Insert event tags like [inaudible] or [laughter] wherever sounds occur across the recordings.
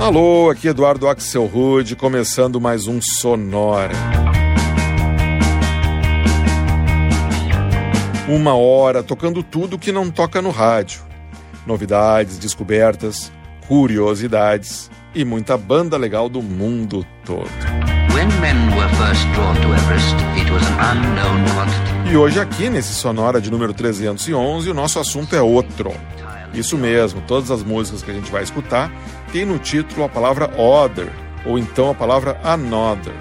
Alô, aqui Eduardo Axel Rude, começando mais um Sonora. Uma hora tocando tudo que não toca no rádio. Novidades, descobertas, curiosidades e muita banda legal do mundo todo. E hoje aqui nesse Sonora de número 311, o nosso assunto é outro. Isso mesmo, todas as músicas que a gente vai escutar tem no título a palavra other ou então a palavra another.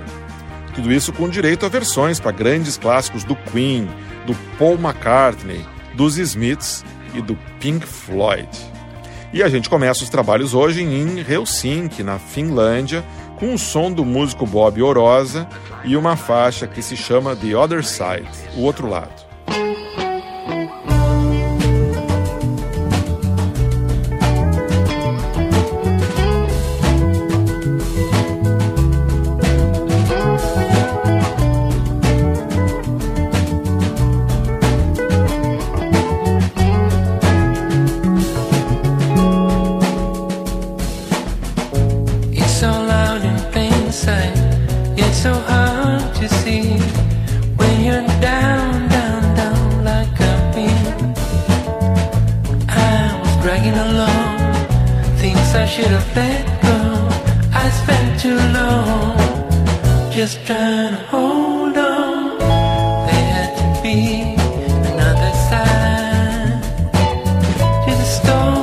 Tudo isso com direito a versões para grandes clássicos do Queen, do Paul McCartney, dos Smiths e do Pink Floyd. E a gente começa os trabalhos hoje em Helsinki, na Finlândia, com o som do músico Bob Orosa e uma faixa que se chama The Other Side, o outro lado. stone.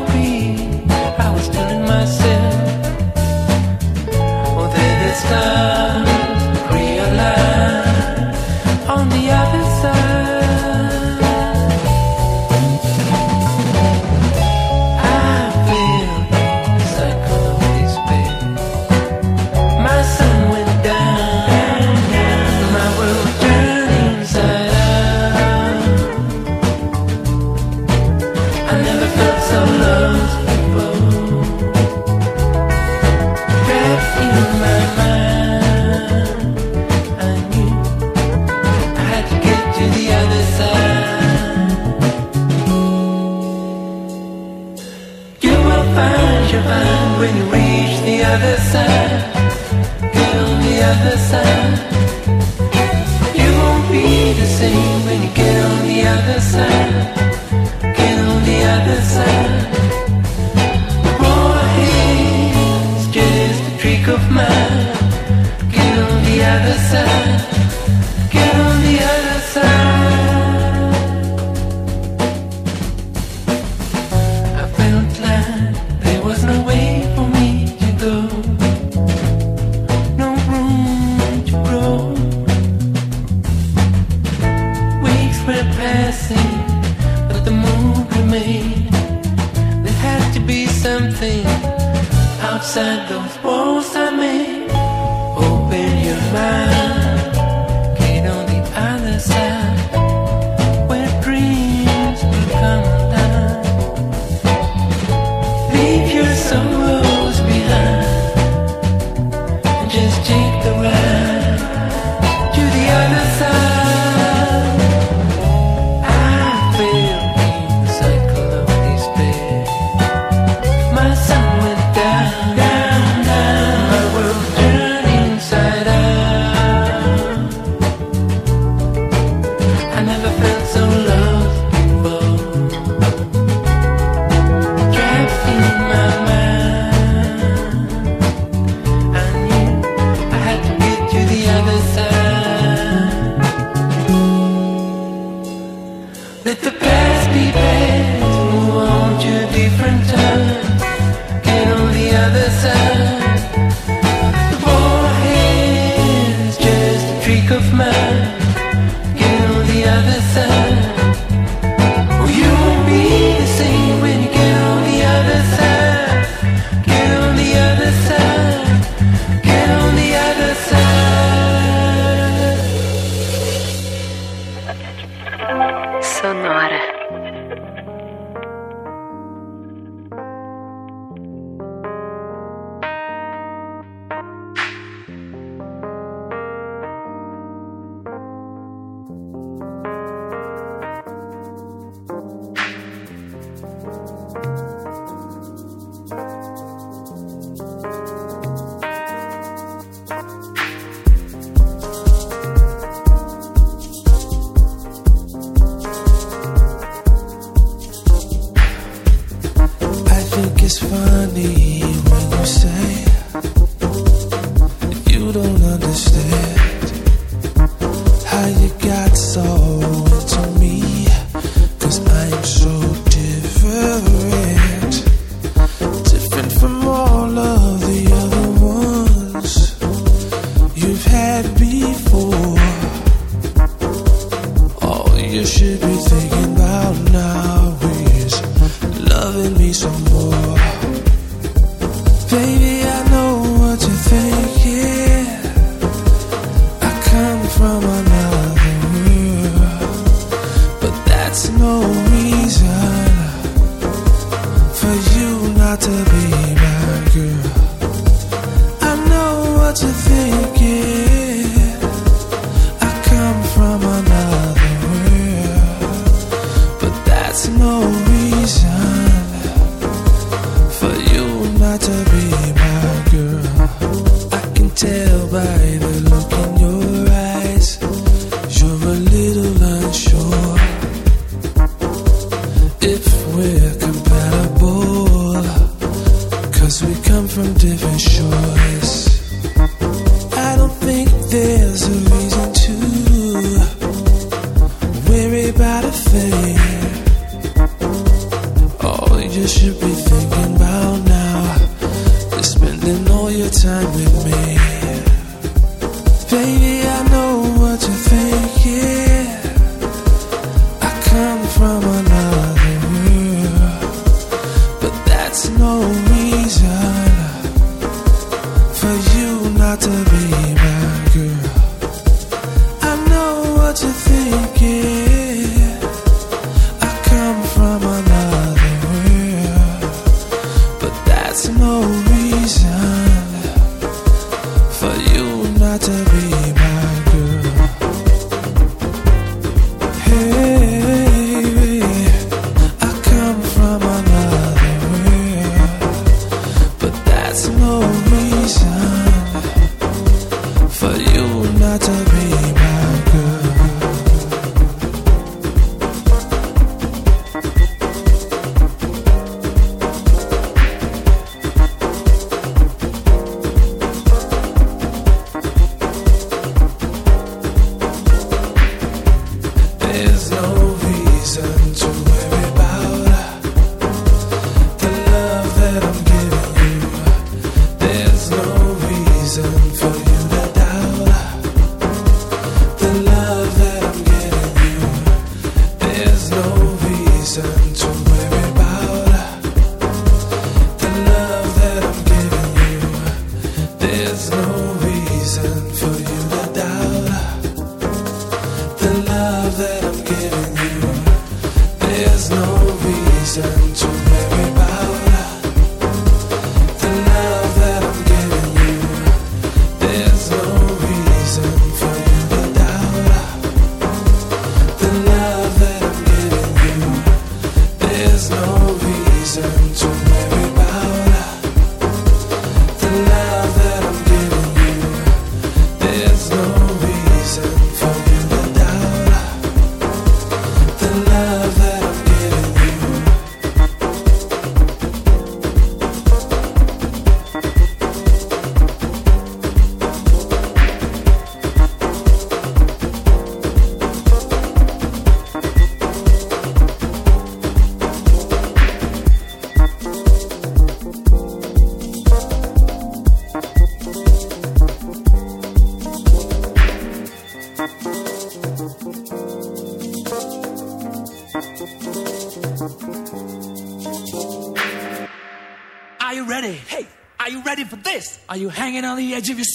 Are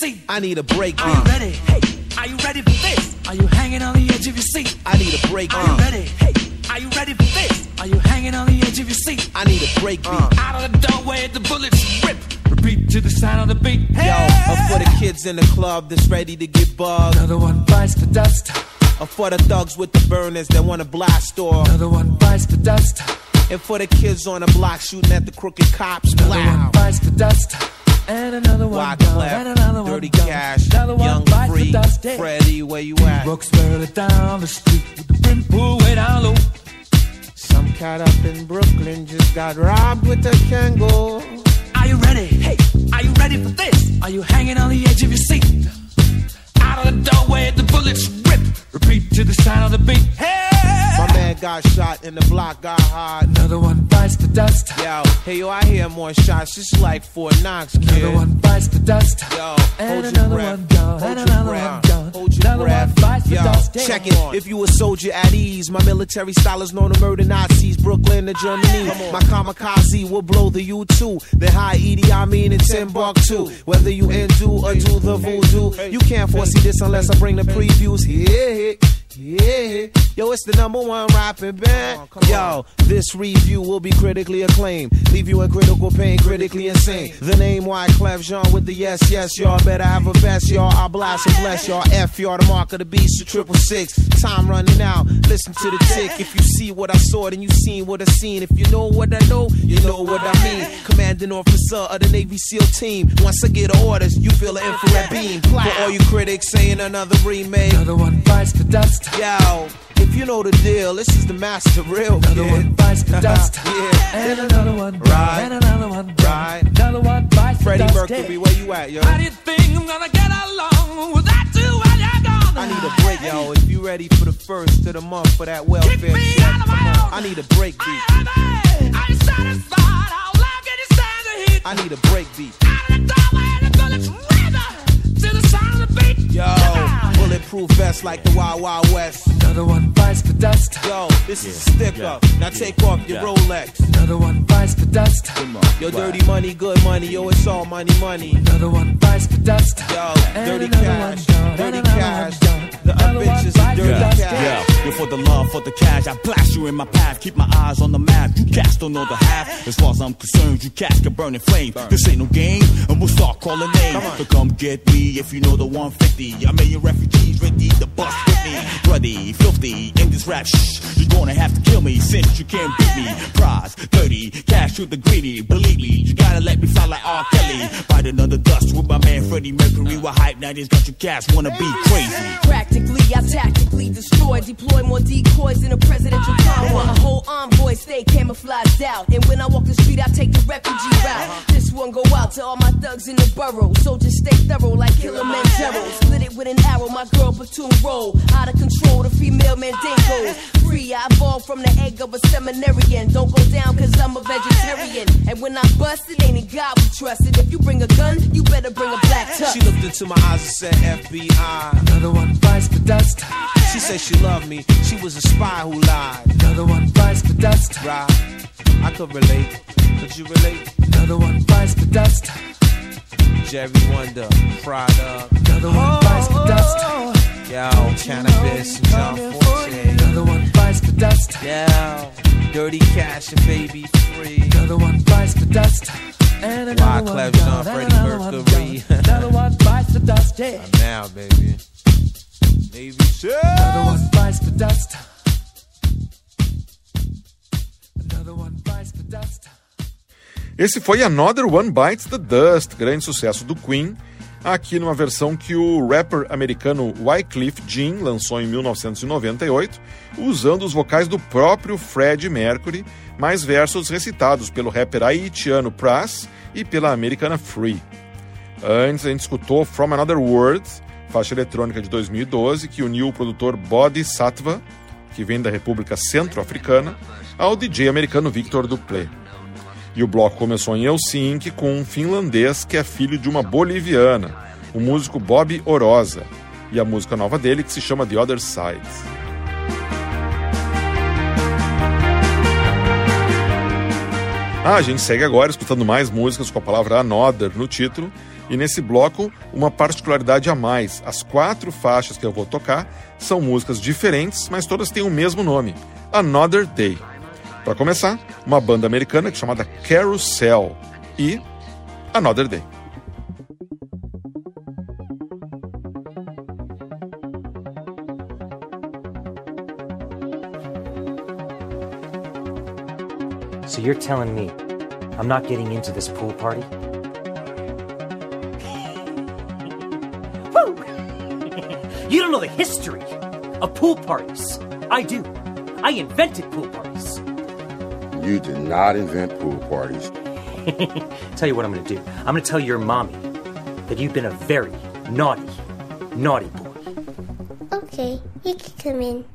seat? I need a break. Are you ready? Hey, are you ready for this? Are you hanging on the edge of your seat? I need a break. Are you ready? Hey, are you ready for this? Are you hanging on the edge of your seat? I need a break. Out of the doorway, the bullets rip. Repeat to the sound of the beat. Hey! Yo, uh, for the kids in the club that's ready to get bugged. Another one bites the dust. Or for the thugs with the burners that want to blast or Another one bites the dust. And for the kids on the block shooting at the crooked cops. Another Wow. one bites the dust. And another one gone, Wyclef, and another one Dirty gone. Cash, Another one Young bites Free, the dust. Freddie, where you at? Brooks barely down the street with the brim pulled way down low. Some cat up in Brooklyn just got robbed with a Kangol. Are you ready? Hey, are you ready for this? Are you hanging on the edge of your seat? Out of the doorway, the bullets rip. Repeat to the sound of the beat. Hey! My man got shot and the block got hot. Another one bites the dust. Yo, hey yo, I hear more shots, just like four knocks, kid. Another one bites the dust. Yo, And hold your another breath. one Hold and your another breath. one gone. Yo, check it. If you a soldier at ease, my military style is known to murder Nazis, Brooklyn to Germany. My kamikaze will blow the U2. the high Edie, I mean it's in Timbuktu. Whether you undo or do the voodoo, you can't foresee this unless I bring the previews. Yeah, yeah. Yo, it's the number one rapping band. Oh, Yo, this review will be critically acclaimed. Leave you in critical pain, critically insane. The name Wyclef Jean with the yes, yes, y'all better have a best, y'all. I blast and bless y'all. F y'all, the mark of the beast, the triple six. Time running out. Listen to the tick. If you see what I saw, then you seen what I seen. If you know what I know, you know what I mean. Commanding officer of the Navy SEAL team. Once I get orders, you feel an infrared beam. For all you critics saying another remake. Another one bites the dust. Yo, if you know the deal, this is the master real Another kid. one bites the dust. yeah. And another one Right. And another one. Right. Another one bites Freddie the dust. Mercury, where you at, yo? How do you think I'm gonna get along without you while you're gone? I need a break, yo. If you ready for the first of the month for that welfare Kick me check, out of my own. I need a break beat. Are you satisfied? How long can you stand the heat? I need a break beat. Out of the doorway, the bullets rip to the sound of the beat. Yo, bulletproof vest like the Wild Wild West. Another one bites the dust. Yo, this is a stick up. Now take off your Rolex. Another one bites the dust. Yo, dirty money, good money. Yo, it's all money, money. Another one bites the dust. Yo, And dirty cash, one dirty cash. one gone. The Another one unbitches bites of dirty the dust. cash. Yeah, you're for the love, for the cash. I blast you in my path, keep my eyes on the map. You cats don't know the half. As far as I'm concerned, you cats can burn in flame. This ain't no game, and we'll start calling names. So come get me if you know the 150. A million refugees ready to bust with me. Bloody, filthy, this rap shh. You're gonna have to kill me since you can't beat me. Prize, dirty, cash to the greedy. Believe me, you gotta let me fly like R. Kelly. Bite another dust with my man Freddie Mercury. With hype 90s, got you cats wanna be crazy. Practically, I tactically destroy, deploy more decoys in a presidential convoy. My whole envoy stay camouflaged out, and when I walk the street, I take the refugee route. This one go out to all my thugs in the borough. Soldiers stay thorough like Kilimanjaro. Split it with an arrow, my girl platoon roll. Out of control, the female man mandingo. Free, I evolved from the egg of a seminarian. Don't go down, cause I'm a vegetarian. And when I bust, it ain't in God we trust. And if you bring a gun, you better bring a black tux. She looked into my eyes and said FBI. Another one bites the dust. She said she loved me. She was a spy who lied. Another one bites the dust. Right? I could relate. Could you relate? Another one bites the dust. Jerry Wonder, Prada, Another one bites the dust. Oh, oh, oh. Yo, cannabis and John Forte. Another one bites the dust. Yo, dirty cash and baby free. Another one bites the dust. And another one Wyclef gone, and Freddie another one Mercury. gone. Another one bites the dust. Yeah. Now, baby. Navy Another one bites the dust. Another one bites the dust. Esse foi Another One Bites the Dust, grande sucesso do Queen, aqui numa versão que o rapper americano Wycliffe Jean lançou em 1998, usando os vocais do próprio Fred Mercury, mais versos recitados pelo rapper haitiano Pras e pela americana Free. Antes a gente escutou From Another World, faixa eletrônica de 2012, que uniu o produtor Body Sattva, que vem da República Centro-Africana, ao DJ americano Victor Duplé. E o bloco começou em Helsinki com um finlandês que é filho de uma boliviana, o músico Bob Orosa, e a música nova dele que se chama The Other Side. Ah, a gente segue agora escutando mais músicas com a palavra Another no título, e nesse bloco, uma particularidade a mais. As quatro faixas que eu vou tocar são músicas diferentes, mas todas têm o mesmo nome: Another Day. Para começar, uma banda americana é chamada Carousel e Another Day. So you're telling me I'm not getting into this pool party? Woo! you don't know the history of pool parties. I do. I invented pool parties. You did not invent pool parties. [laughs] tell you what I'm going to do. I'm going to tell your mommy that you've been a very naughty, naughty boy. Okay, you can come in.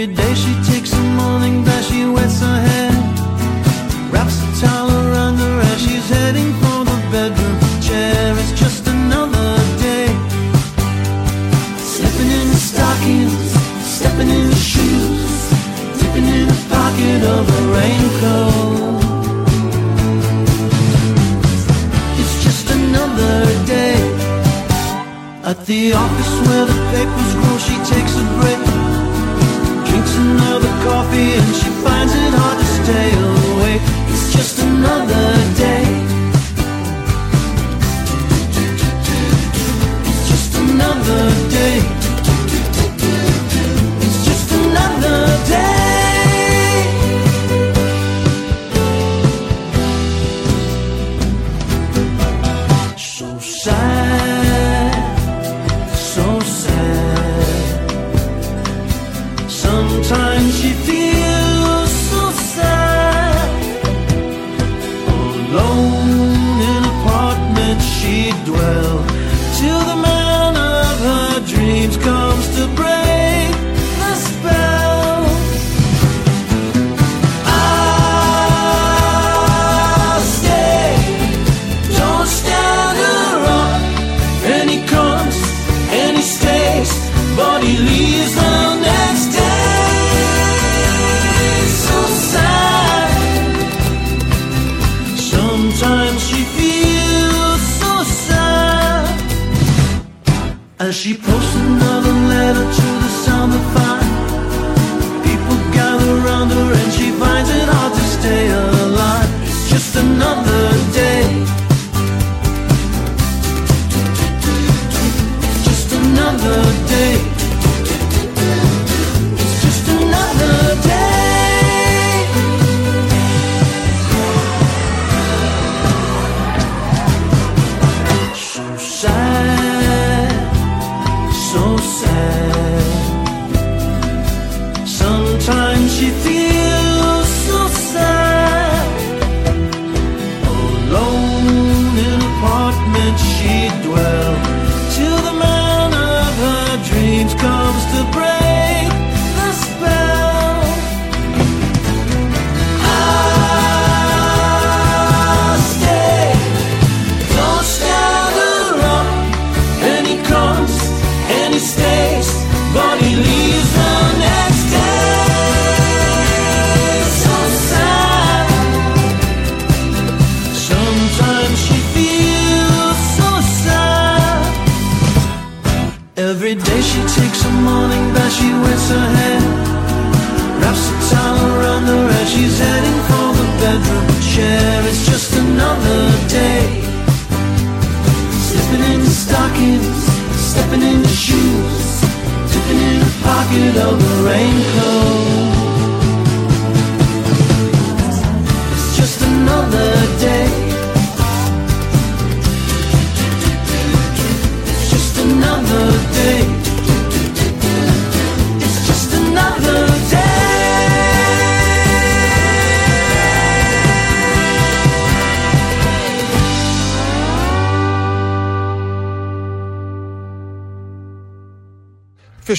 Every day she takes a morning bath, she wets her hair, wraps a towel around her as she's heading for the bedroom chair. It's just another day. Slipping in the stockings, stepping in the shoes, dipping in the pocket of her raincoat. It's just another day. At the office where the papers grow, Drinks another coffee and she finds it hard to stay awake. It's just another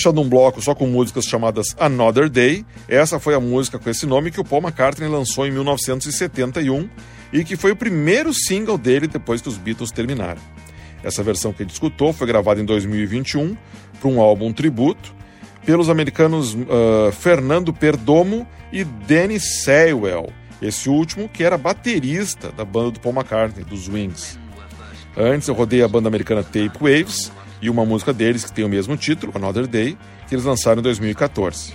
Fechando um bloco só com músicas chamadas Another Day, essa foi a música com esse nome que o Paul McCartney lançou em 1971 e que foi o primeiro single dele depois que os Beatles terminaram. Essa versão que gente escutou foi gravada em 2021 para um álbum tributo pelos americanos ah, Fernando Perdomo e Danny Saywell, esse último que era baterista da banda do Paul McCartney, dos Wings. Antes eu rodei a banda americana Tape Waves e uma música deles que tem o mesmo título, Another Day, que eles lançaram em 2014.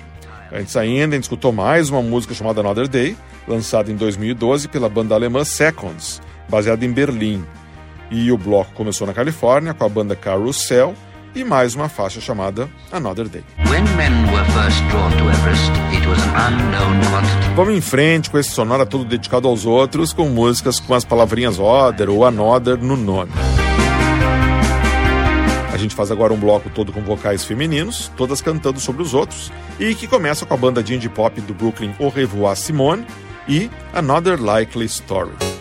Antes ainda, a gente escutou mais uma música chamada Another Day, lançada em 2012 pela banda alemã Seconds, baseada em Berlim. E o bloco começou na Califórnia com a banda Carousel e mais uma faixa chamada Another Day. Everest. Vamos em frente com esse sonora todo dedicado aos outros, com músicas com as palavrinhas Other ou Another no nome. A gente faz agora um bloco todo com vocais femininos, todas cantando sobre os outros, e que começa com a banda de indie pop do Brooklyn Au Revoir Simone e Another Likely Story.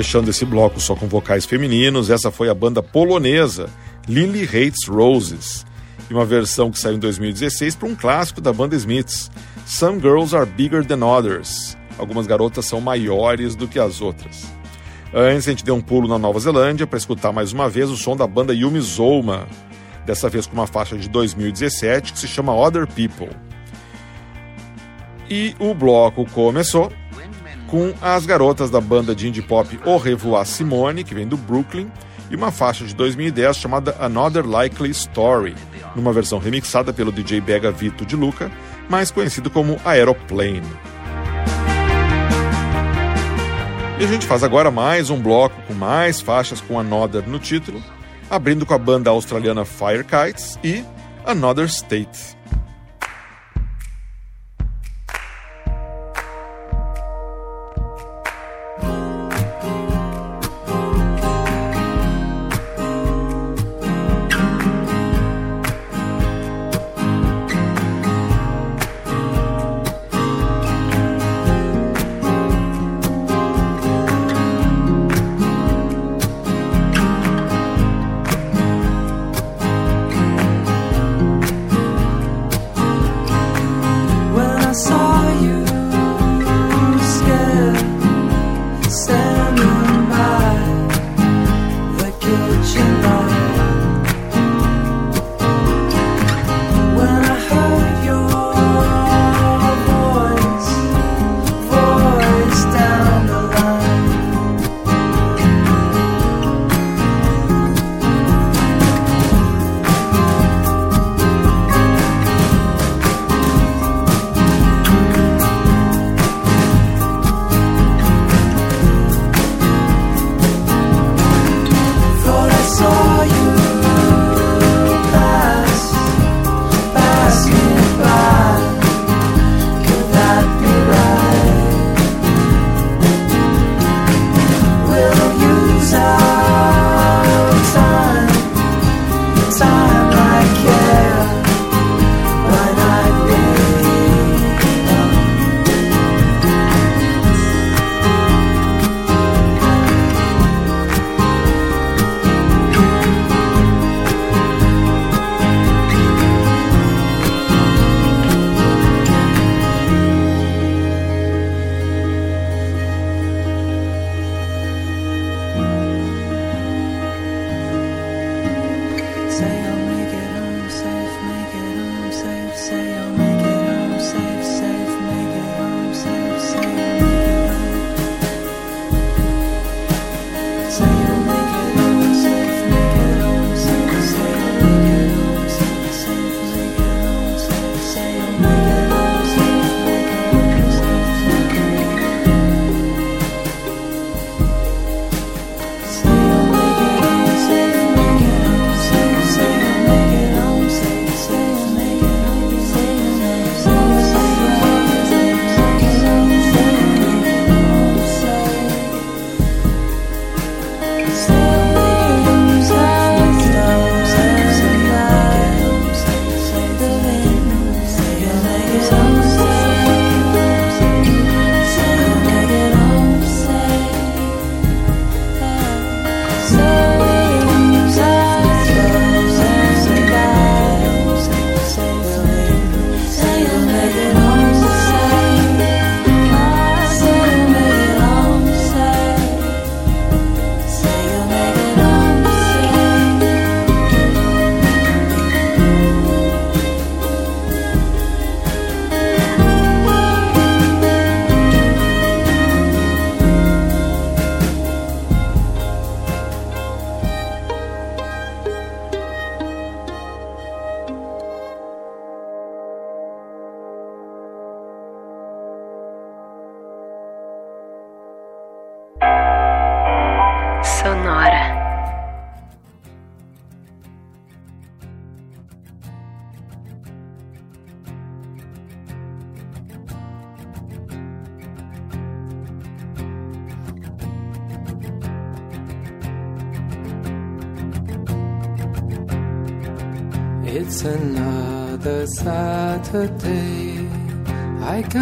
Fechando esse bloco só com vocais femininos, essa foi a banda polonesa Lily Hates Roses, e uma versão que saiu em 2016 para um clássico da banda Smiths, Some Girls Are Bigger Than Others. Algumas garotas são maiores do que as outras. Antes, a gente deu um pulo na Nova Zelândia para escutar mais uma vez o som da banda Yumi Zouma, dessa vez com uma faixa de 2017 que se chama Other People. E o bloco começou com as garotas da banda de indie pop Au Revoir Simone, que vem do Brooklyn, e uma faixa de 2010 chamada Another Likely Story, numa versão remixada pelo DJ Bega Vito de Luca, mais conhecido como Aeroplane. E a gente faz agora mais um bloco com mais faixas com Another no título, abrindo com a banda australiana Fire Kites e Another State.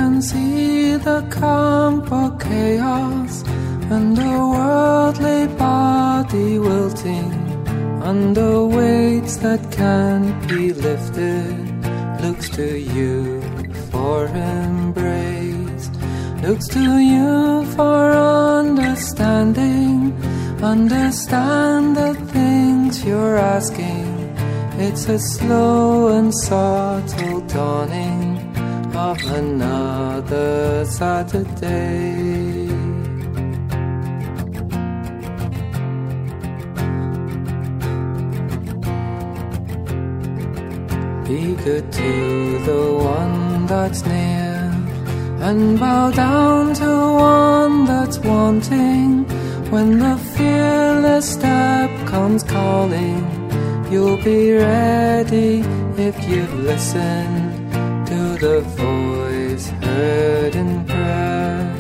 Can see the campo chaos and the worldly body wilting under weights that can't be lifted. Looks to you for embrace. Looks to you for understanding. Understand the things you're asking. It's a slow and subtle dawning of another Saturday. Be good to the one that's near and bow down to one that's wanting. When the fearless step comes calling, you'll be ready if you've listened to the voice heard in prayer.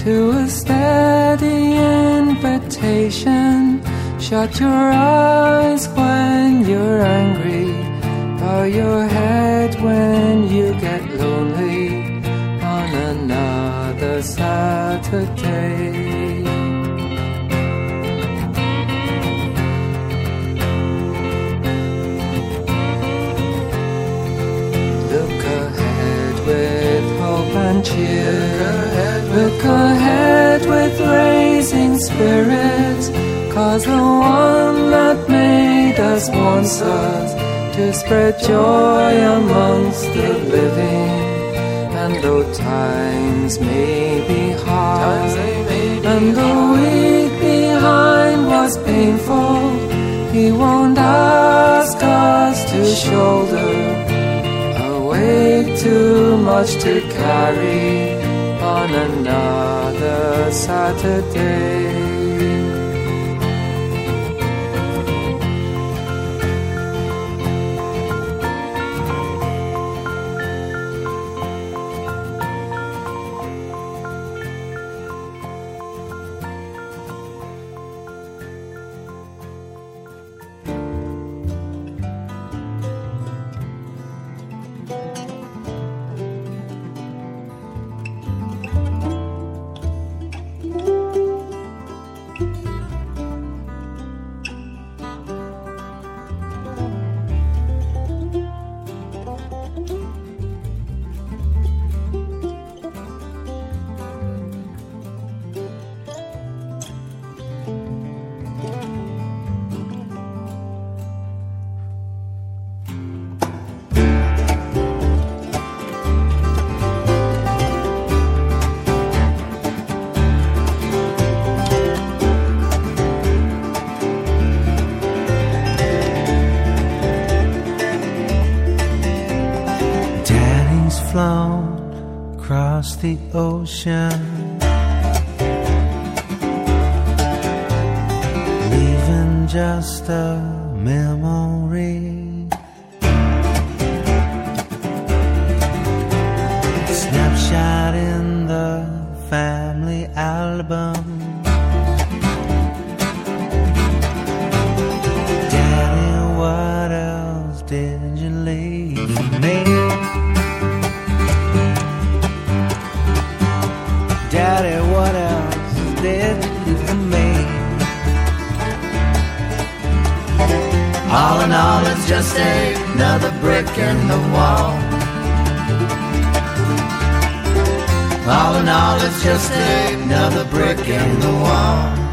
To a steady invitation, shut your eyes when you're angry. Bow your head when you get lonely on another Saturday. Hope and cheer. Look ahead with raising spirits. Cause the one that made us wants us to spread joy amongst the living. And though times may be hard, and the week behind was painful, he won't ask us to shoulder a weight too much to carry on another Saturday. Album. Daddy, what else did you leave for me? Daddy, what else did you leave for me? All in all, it's just another brick in the wall. All in all, it's just another brick in the wall.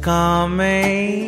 Drugs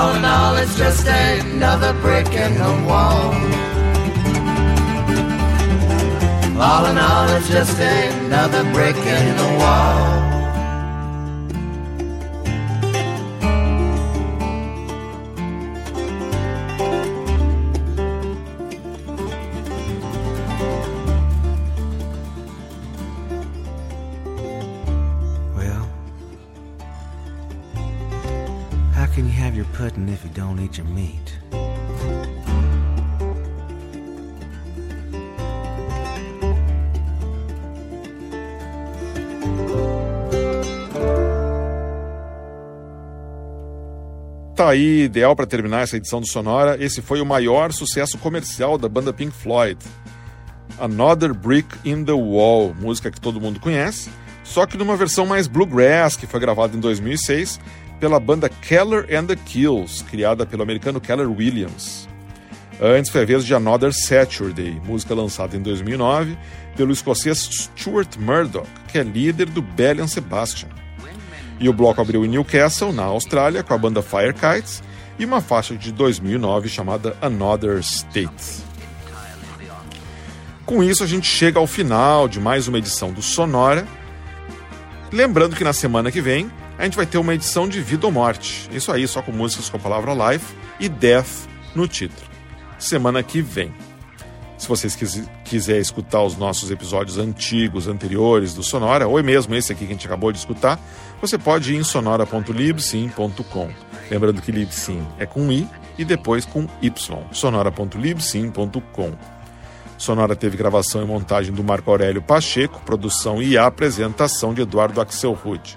All in all, it's just another brick in the wall. All in all, it's just another brick in the wall. Pudding if you don't eat your meat? Tá aí, ideal para terminar essa edição do Sonora. Esse foi o maior sucesso comercial da banda Pink Floyd. Another Brick in the Wall, música que todo mundo conhece, só que numa versão mais bluegrass, que foi gravada em 2006 pela banda Keller and the Kills, criada pelo americano Keller Williams. Antes foi a vez de Another Saturday, música lançada em 2009 pelo escocês Stuart Murdoch, que é líder do Belly and Sebastian. E o bloco abriu em Newcastle, na Austrália, com a banda Fire Kites e uma faixa de 2009 chamada Another State. Com isso, a gente chega ao final de mais uma edição do Sonora. Lembrando que na semana que vem a gente vai ter uma edição de Vida ou Morte. Isso aí, só com músicas com a palavra Life e Death no título. Semana que vem. Se vocês quis, quiser escutar os nossos episódios antigos, anteriores do Sonora, ou mesmo esse aqui que a gente acabou de escutar, você pode ir em sonora.libsim.com. Lembrando que Libsim é com I e depois com Y. sonora.libsim.com. Sonora teve gravação e montagem do Marco Aurélio Pacheco, produção e apresentação de Eduardo Axelrod.